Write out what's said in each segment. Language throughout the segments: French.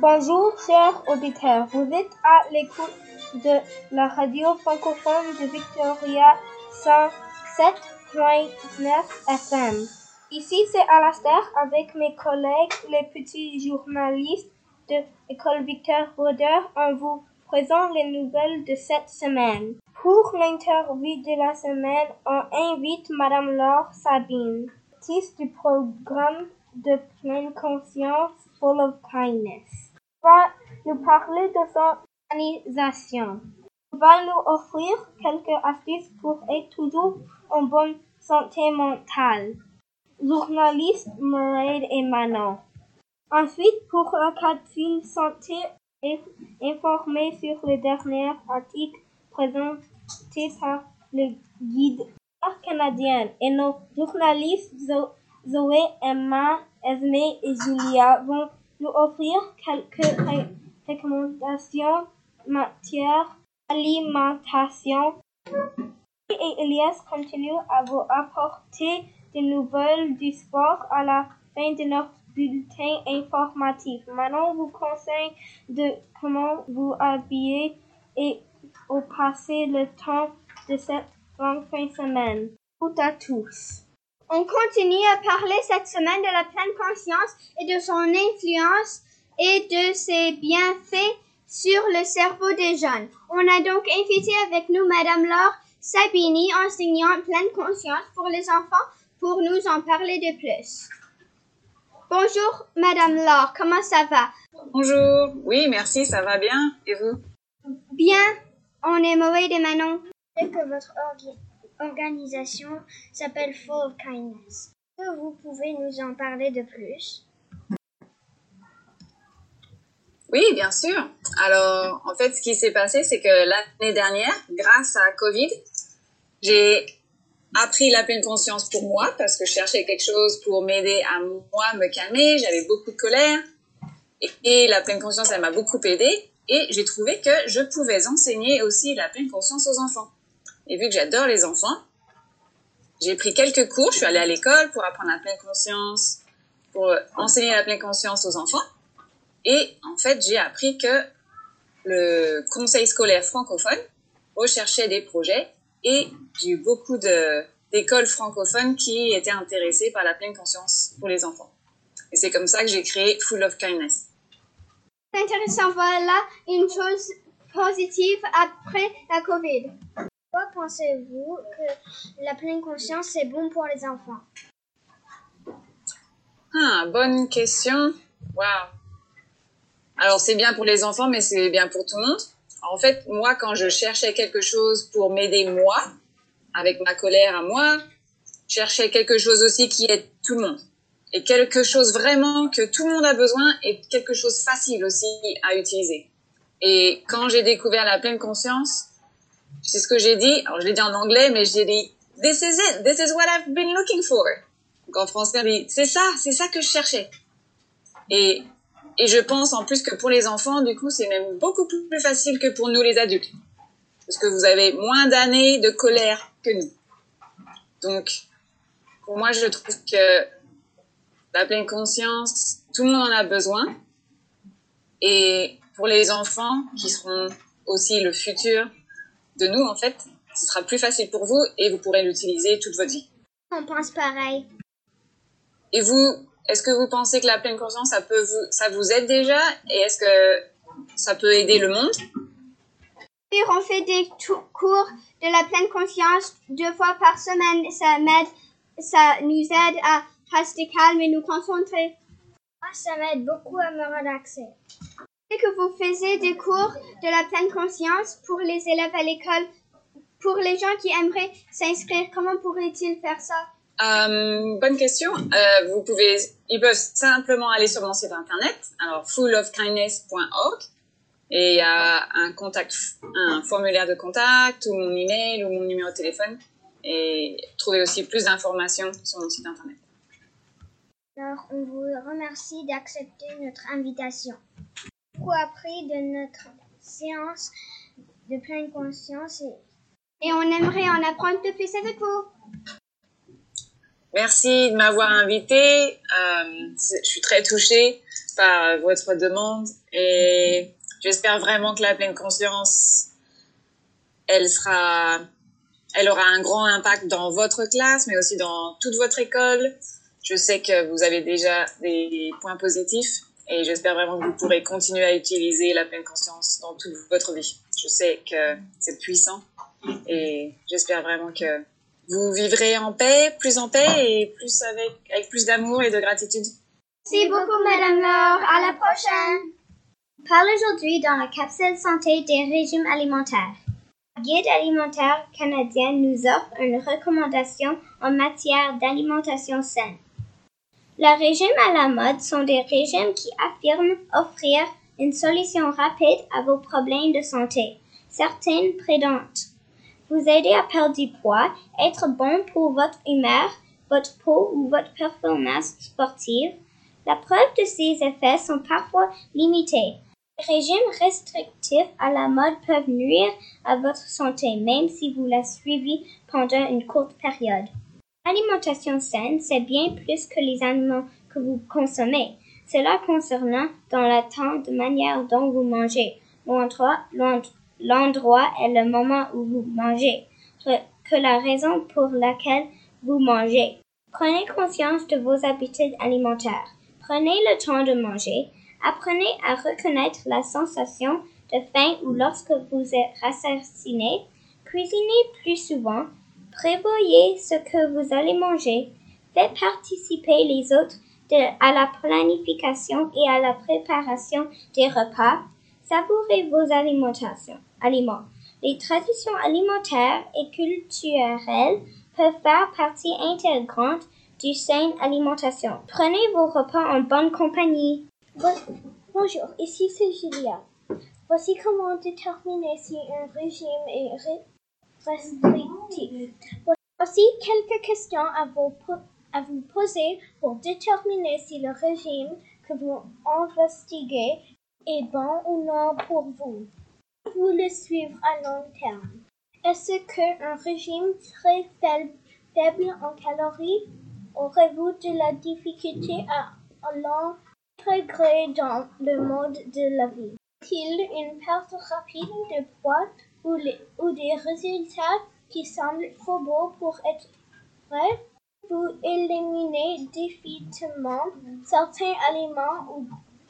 Bonjour, chers auditeurs. Vous êtes à l'écoute de la radio francophone de Victoria 107.9 FM. Ici, c'est Alastair avec mes collègues, les petits journalistes de l'école Victor Roder. On vous présente les nouvelles de cette semaine. Pour l'interview de la semaine, on invite Madame Laure Sabine, artiste du programme de pleine conscience Full of Kindness. Va nous parler de son organisation. Elle va nous offrir quelques astuces pour être toujours en bonne santé mentale. Journaliste Mairead et Manon. Ensuite, pour la capsule santé, informé sur les derniers articles présentés par le guide canadien et nos journalistes Zoé, Emma, Esme et Julia vont nous offrir quelques recommandations matière alimentation. Et Elias continue à vous apporter des nouvelles du sport à la fin de notre bulletin informatif. Maintenant, vous conseille de comment vous habiller et au passer le temps de cette fin de semaine. Tout à tous. On continue à parler cette semaine de la pleine conscience et de son influence et de ses bienfaits sur le cerveau des jeunes. On a donc invité avec nous Madame Laure Sabini, enseignante pleine conscience pour les enfants, pour nous en parler de plus. Bonjour Madame Laure, comment ça va? Bonjour, oui merci, ça va bien. Et vous? Bien, on est mauvais et Manon. que votre organisation s'appelle Full of Kindness. Que vous pouvez nous en parler de plus? Oui, bien sûr. Alors, en fait, ce qui s'est passé, c'est que l'année dernière, grâce à Covid, j'ai appris la pleine conscience pour moi parce que je cherchais quelque chose pour m'aider à moi me calmer. J'avais beaucoup de colère et, la pleine conscience, elle m'a beaucoup aidé. Et j'ai trouvé que je pouvais enseigner aussi la pleine conscience aux enfants. Et vu que j'adore les enfants, j'ai pris quelques cours. Je suis allée à l'école pour apprendre la pleine conscience, pour enseigner la pleine conscience aux enfants. Et en fait, j'ai appris que le conseil scolaire francophone recherchait des projets et j'ai eu beaucoup d'écoles francophones qui étaient intéressées par la pleine conscience pour les enfants. Et c'est comme ça que j'ai créé Full of Kindness. C'est intéressant, voilà une chose positive après la COVID. Pensez-vous que la pleine conscience est bon pour les enfants? Ah, bonne question. Wow. Alors c'est bien pour les enfants, mais c'est bien pour tout le monde. En fait, moi, quand je cherchais quelque chose pour m'aider moi, avec ma colère à moi, je cherchais quelque chose aussi qui aide tout le monde. Et quelque chose vraiment que tout le monde a besoin et quelque chose facile aussi à utiliser. Et quand j'ai découvert la pleine conscience, c'est ce que j'ai dit? Alors, je l'ai dit en anglais, mais j'ai dit, this is it. This is what I've been looking for. Donc, en français, dit, c'est ça, c'est ça que je cherchais. Et, et je pense en plus que pour les enfants, du coup, c'est même beaucoup plus facile que pour nous les adultes. Parce que vous avez moins d'années de colère que nous. Donc, pour moi, je trouve que la pleine conscience, tout le monde en a besoin. Et pour les enfants, qui seront aussi le futur de nous, en fait, ce sera plus facile pour vous et vous pourrez l'utiliser toute votre vie. On pense pareil. Et vous, est-ce que vous pensez que la pleine conscience, ça peut vous, ça vous aide déjà Et est-ce que ça peut aider le monde? On fait des cours de la pleine conscience deux fois par semaine. Ça m'aide, ça nous aide à rester calme et nous concentrer. Moi, ça m'aide beaucoup à me relaxer que vous faisiez des cours de la pleine conscience pour les élèves à l'école. Pour les gens qui aimeraient s'inscrire, comment pourraient-ils faire ça? Euh, Bonne question. Euh, vous pouvez, ils peuvent simplement aller sur mon site internet, alors fullofkindness.org, et il y a un contact, un formulaire de contact ou mon email ou mon numéro de téléphone, et trouver aussi plus d'informations sur mon site internet. Alors, on vous remercie d'accepter notre invitation appris de notre séance de pleine conscience et, on aimerait en apprendre plus avec vous. Merci de m'avoir invité. Euh, je suis très touchée par votre demande et j'espère vraiment que la pleine conscience, elle sera, elle aura un grand impact dans votre classe, mais aussi dans toute votre école. Je sais que vous avez déjà des points positifs et j'espère vraiment que vous pourrez continuer à utiliser la pleine conscience dans toute votre vie. Je sais que c'est puissant et j'espère vraiment que vous vivrez en paix, plus en paix et plus avec, plus d'amour et de gratitude. Merci beaucoup, Madame Laure. À la prochaine. On parle aujourd'hui dans la capsule santé des régimes alimentaires. Le guide alimentaire canadien nous offre une recommandation en matière d'alimentation saine. Les régimes à la mode sont des régimes qui affirment offrir une solution rapide à vos problèmes de santé. Certaines prédentes vous aider à perdre du poids, être bon pour votre humeur, votre peau ou votre performance sportive. La preuve de ces effets sont parfois limités. Les régimes restrictifs à la mode peuvent nuire à votre santé même si vous la suivez pendant une courte période. L'alimentation saine, c'est bien plus que les aliments que vous consommez. Cela concerne dans le temps de manière dont vous mangez, l'endroit, l'endroit et le moment où vous mangez, que la raison pour laquelle vous mangez. Prenez conscience de vos habitudes alimentaires. Prenez le temps de manger. Apprenez à reconnaître la sensation de faim ou lorsque vous êtes rassasiné. Cuisinez plus souvent. Prévoyez ce que vous allez manger. Faites participer les autres à la planification et à la préparation des repas. Savourez vos alimentations aliments. Les traditions alimentaires et culturelles peuvent faire partie intégrante du saine alimentation. Prenez vos repas en bonne compagnie. Bonjour, ici c'est Julia. Voici comment déterminer si un régime est Voici quelques questions à vous, à vous poser pour déterminer si le régime que vous investiguez est bon ou non pour vous vous le suivre à long terme. Est-ce qu'un régime très faible, en calories aurez-vous de la difficulté à l'intégrer dans le mode de la vie? Est-il une perte rapide de poids ou, des résultats qui semblent trop beaux pour être vrais? Vous éliminez définitivement certains aliments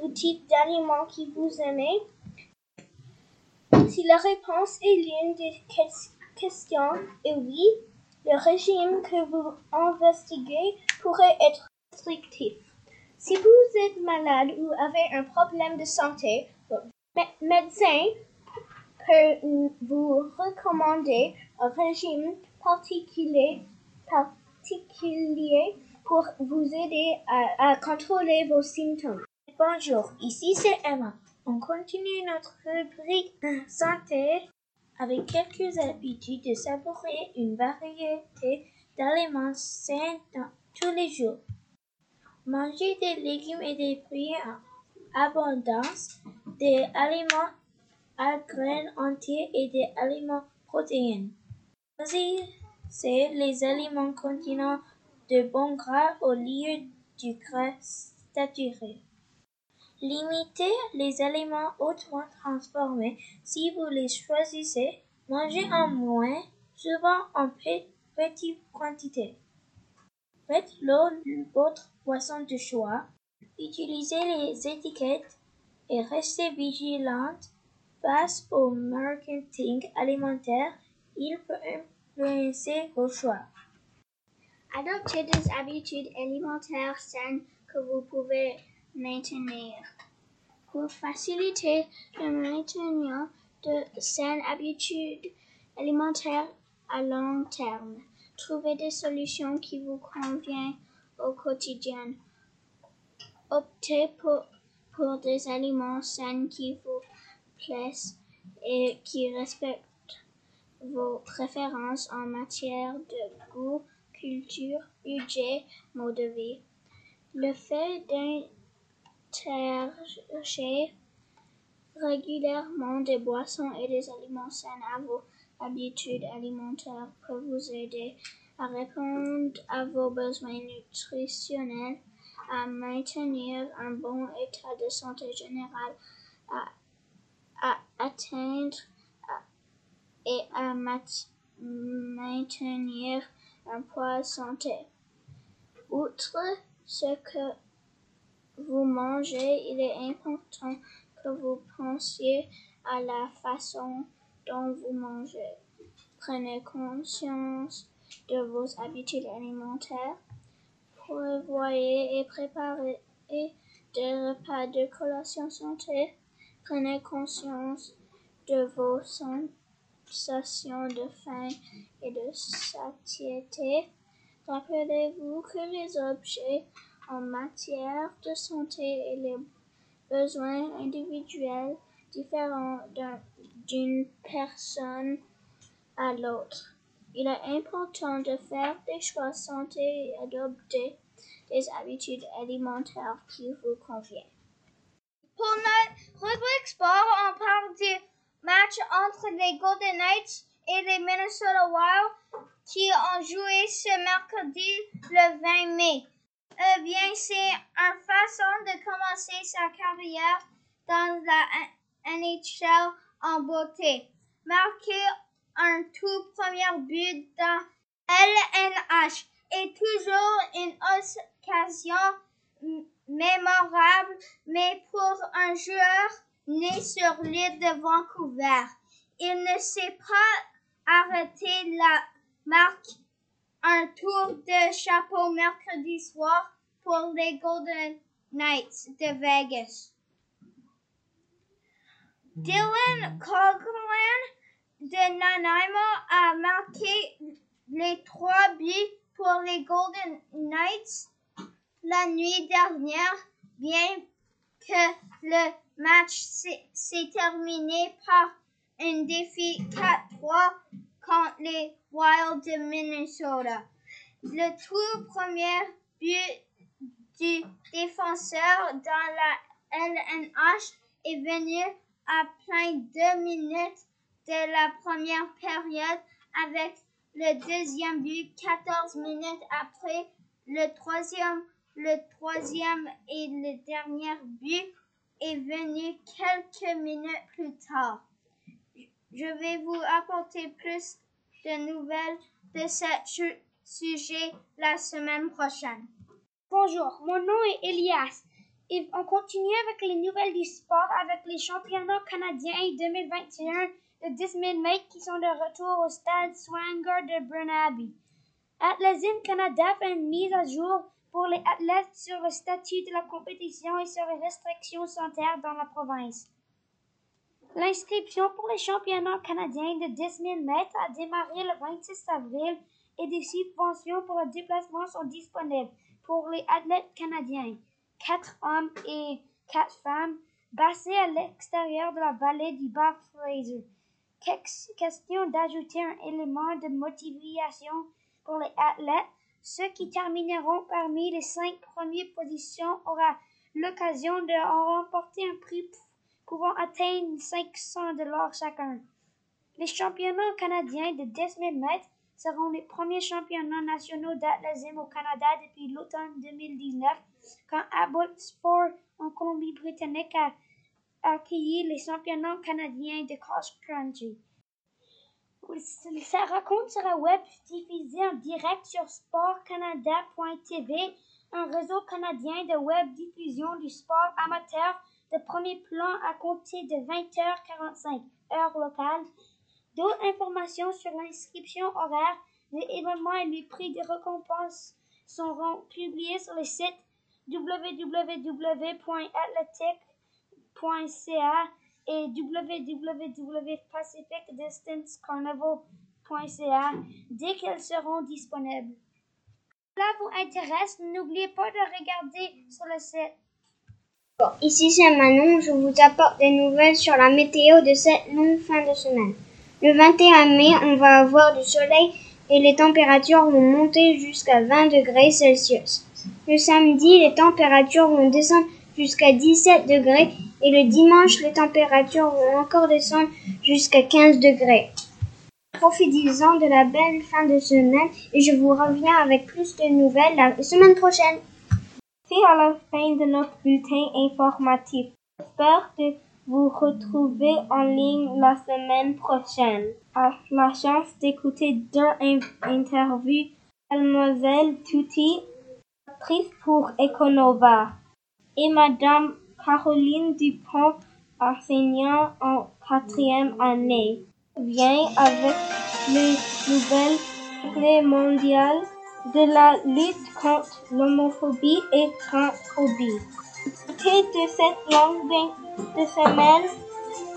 ou, types d'aliments qui vous aimez si la réponse est l'une des questions est oui, le régime que vous investiguez pourrait être restrictif. Si vous êtes malade ou avez un problème de santé, votre médecin peut vous recommander un régime particulier, particulier pour vous aider à, à contrôler vos symptômes. Bonjour, ici c'est Emma. On continue notre rubrique santé avec quelques habitudes de savourer une variété d'aliments sains tous les jours. Manger des légumes et des fruits en abondance, des aliments graines entiers et des aliments protéines. Choisissez les aliments contenant de bons gras au lieu du gras saturé. Limitez les aliments hautement transformés si vous les choisissez. Mangez en moins, souvent en petites quantités. Faites l'eau votre boisson de choix. Utilisez les étiquettes et restez vigilante face au marketing alimentaire. Il peut influencer vos choix. Adoptez des habitudes alimentaires saines que vous pouvez maintenir. Pour faciliter le maintien de saines habitudes alimentaires à long terme, trouvez des solutions qui vous conviennent au quotidien. Optez pour, pour des aliments sains qui vous et qui respectent vos préférences en matière de goût, culture, budget, mode de vie. Le fait d'un chercher régulièrement des boissons et des aliments sains à vos habitudes alimentaires peut vous aider à répondre à vos besoins nutritionnels, à maintenir un bon état de santé général, à, à atteindre et à maintenir un poids santé. Outre ce que vous mangez, il est important que vous pensiez à la façon dont vous mangez. Prenez conscience de vos habitudes alimentaires. Prévoyez et préparez des repas de collation santé. Prenez conscience de vos sensations de faim et de satiété. Rappelez-vous que les objets en matière de santé et les besoins individuels différents d'une personne à l'autre. Il est important de faire des choix santé et adopter des habitudes alimentaires qui vous conviennent. Pour rubrique sport, on parle du match entre les Golden Knights et les Minnesota Wild qui ont joué ce mercredi le 20 mai. Eh bien, c'est une façon de commencer sa carrière dans la NHL en beauté. Marquer un tout premier but dans LNH est toujours une occasion mémorable, mais pour un joueur né sur l'île de Vancouver, il ne s'est pas arrêté la marque un tour de chapeau mercredi soir pour les Golden Knights de Vegas. Dylan Coghlan de Nanaimo a marqué les trois buts pour les Golden Knights la nuit dernière, bien que le match s'est terminé par un défi 4-3 contre les Wild de Minnesota. Le tout premier but du défenseur dans la LNH est venu à plein deux minutes de la première période avec le deuxième but 14 minutes après le troisième le troisième et le dernier but est venu quelques minutes plus tard. Je vais vous apporter plus de nouvelles de ce sujet la semaine prochaine. Bonjour, mon nom est Elias et on continue avec les nouvelles du sport avec les championnats canadiens 2021 de 10 000 mètres qui sont de retour au stade Swanger de Burnaby. Athlète Canada fait une mise à jour pour les athlètes sur le statut de la compétition et sur les restrictions sanitaires dans la province. L'inscription pour les championnats canadiens de 10 000 mètres a démarré le 26 avril et des subventions pour le déplacement sont disponibles pour les athlètes canadiens, quatre hommes et quatre femmes, basés à l'extérieur de la vallée du bas Fraser. Question d'ajouter un élément de motivation pour les athlètes. Ceux qui termineront parmi les cinq premières positions auront l'occasion de remporter un prix pouvant atteindre 500 dollars chacun. Les championnats canadiens de 10 000 mètres seront les premiers championnats nationaux d'athlétisme au Canada depuis l'automne 2019, quand Sport en Colombie-Britannique a accueilli les championnats canadiens de cross-country. Sa rencontre sera web diffusée en direct sur sportcanada.tv, un réseau canadien de web diffusion du sport amateur de premier plan à compter de 20h45 heure locale. D'autres informations sur l'inscription horaire, les événements et les prix de récompense seront publiés sur le site www.athletic.ca et www.pacificdistancecarnival.ca dès qu'elles seront disponibles. Si cela vous intéresse, n'oubliez pas de regarder sur le site. Ici c'est Manon, je vous apporte des nouvelles sur la météo de cette longue fin de semaine. Le 21 mai, on va avoir du soleil et les températures vont monter jusqu'à 20 degrés Celsius. Le samedi, les températures vont descendre jusqu'à 17 degrés et le dimanche, les températures vont encore descendre jusqu'à 15 degrés. Profitez-en de la belle fin de semaine et je vous reviens avec plus de nouvelles la semaine prochaine. C'est à la fin de notre bulletin informatif. J'espère de vous retrouver en ligne la semaine prochaine. À la chance d'écouter deux interviews. Mademoiselle Tutti, actrice pour Econova, et Madame Caroline Dupont, enseignant en quatrième année, vient avec les nouvelles clés mondiales de la lutte contre l'homophobie et transphobie. Profitez de cette longue de semaine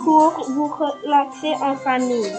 pour vous relaxer en famille.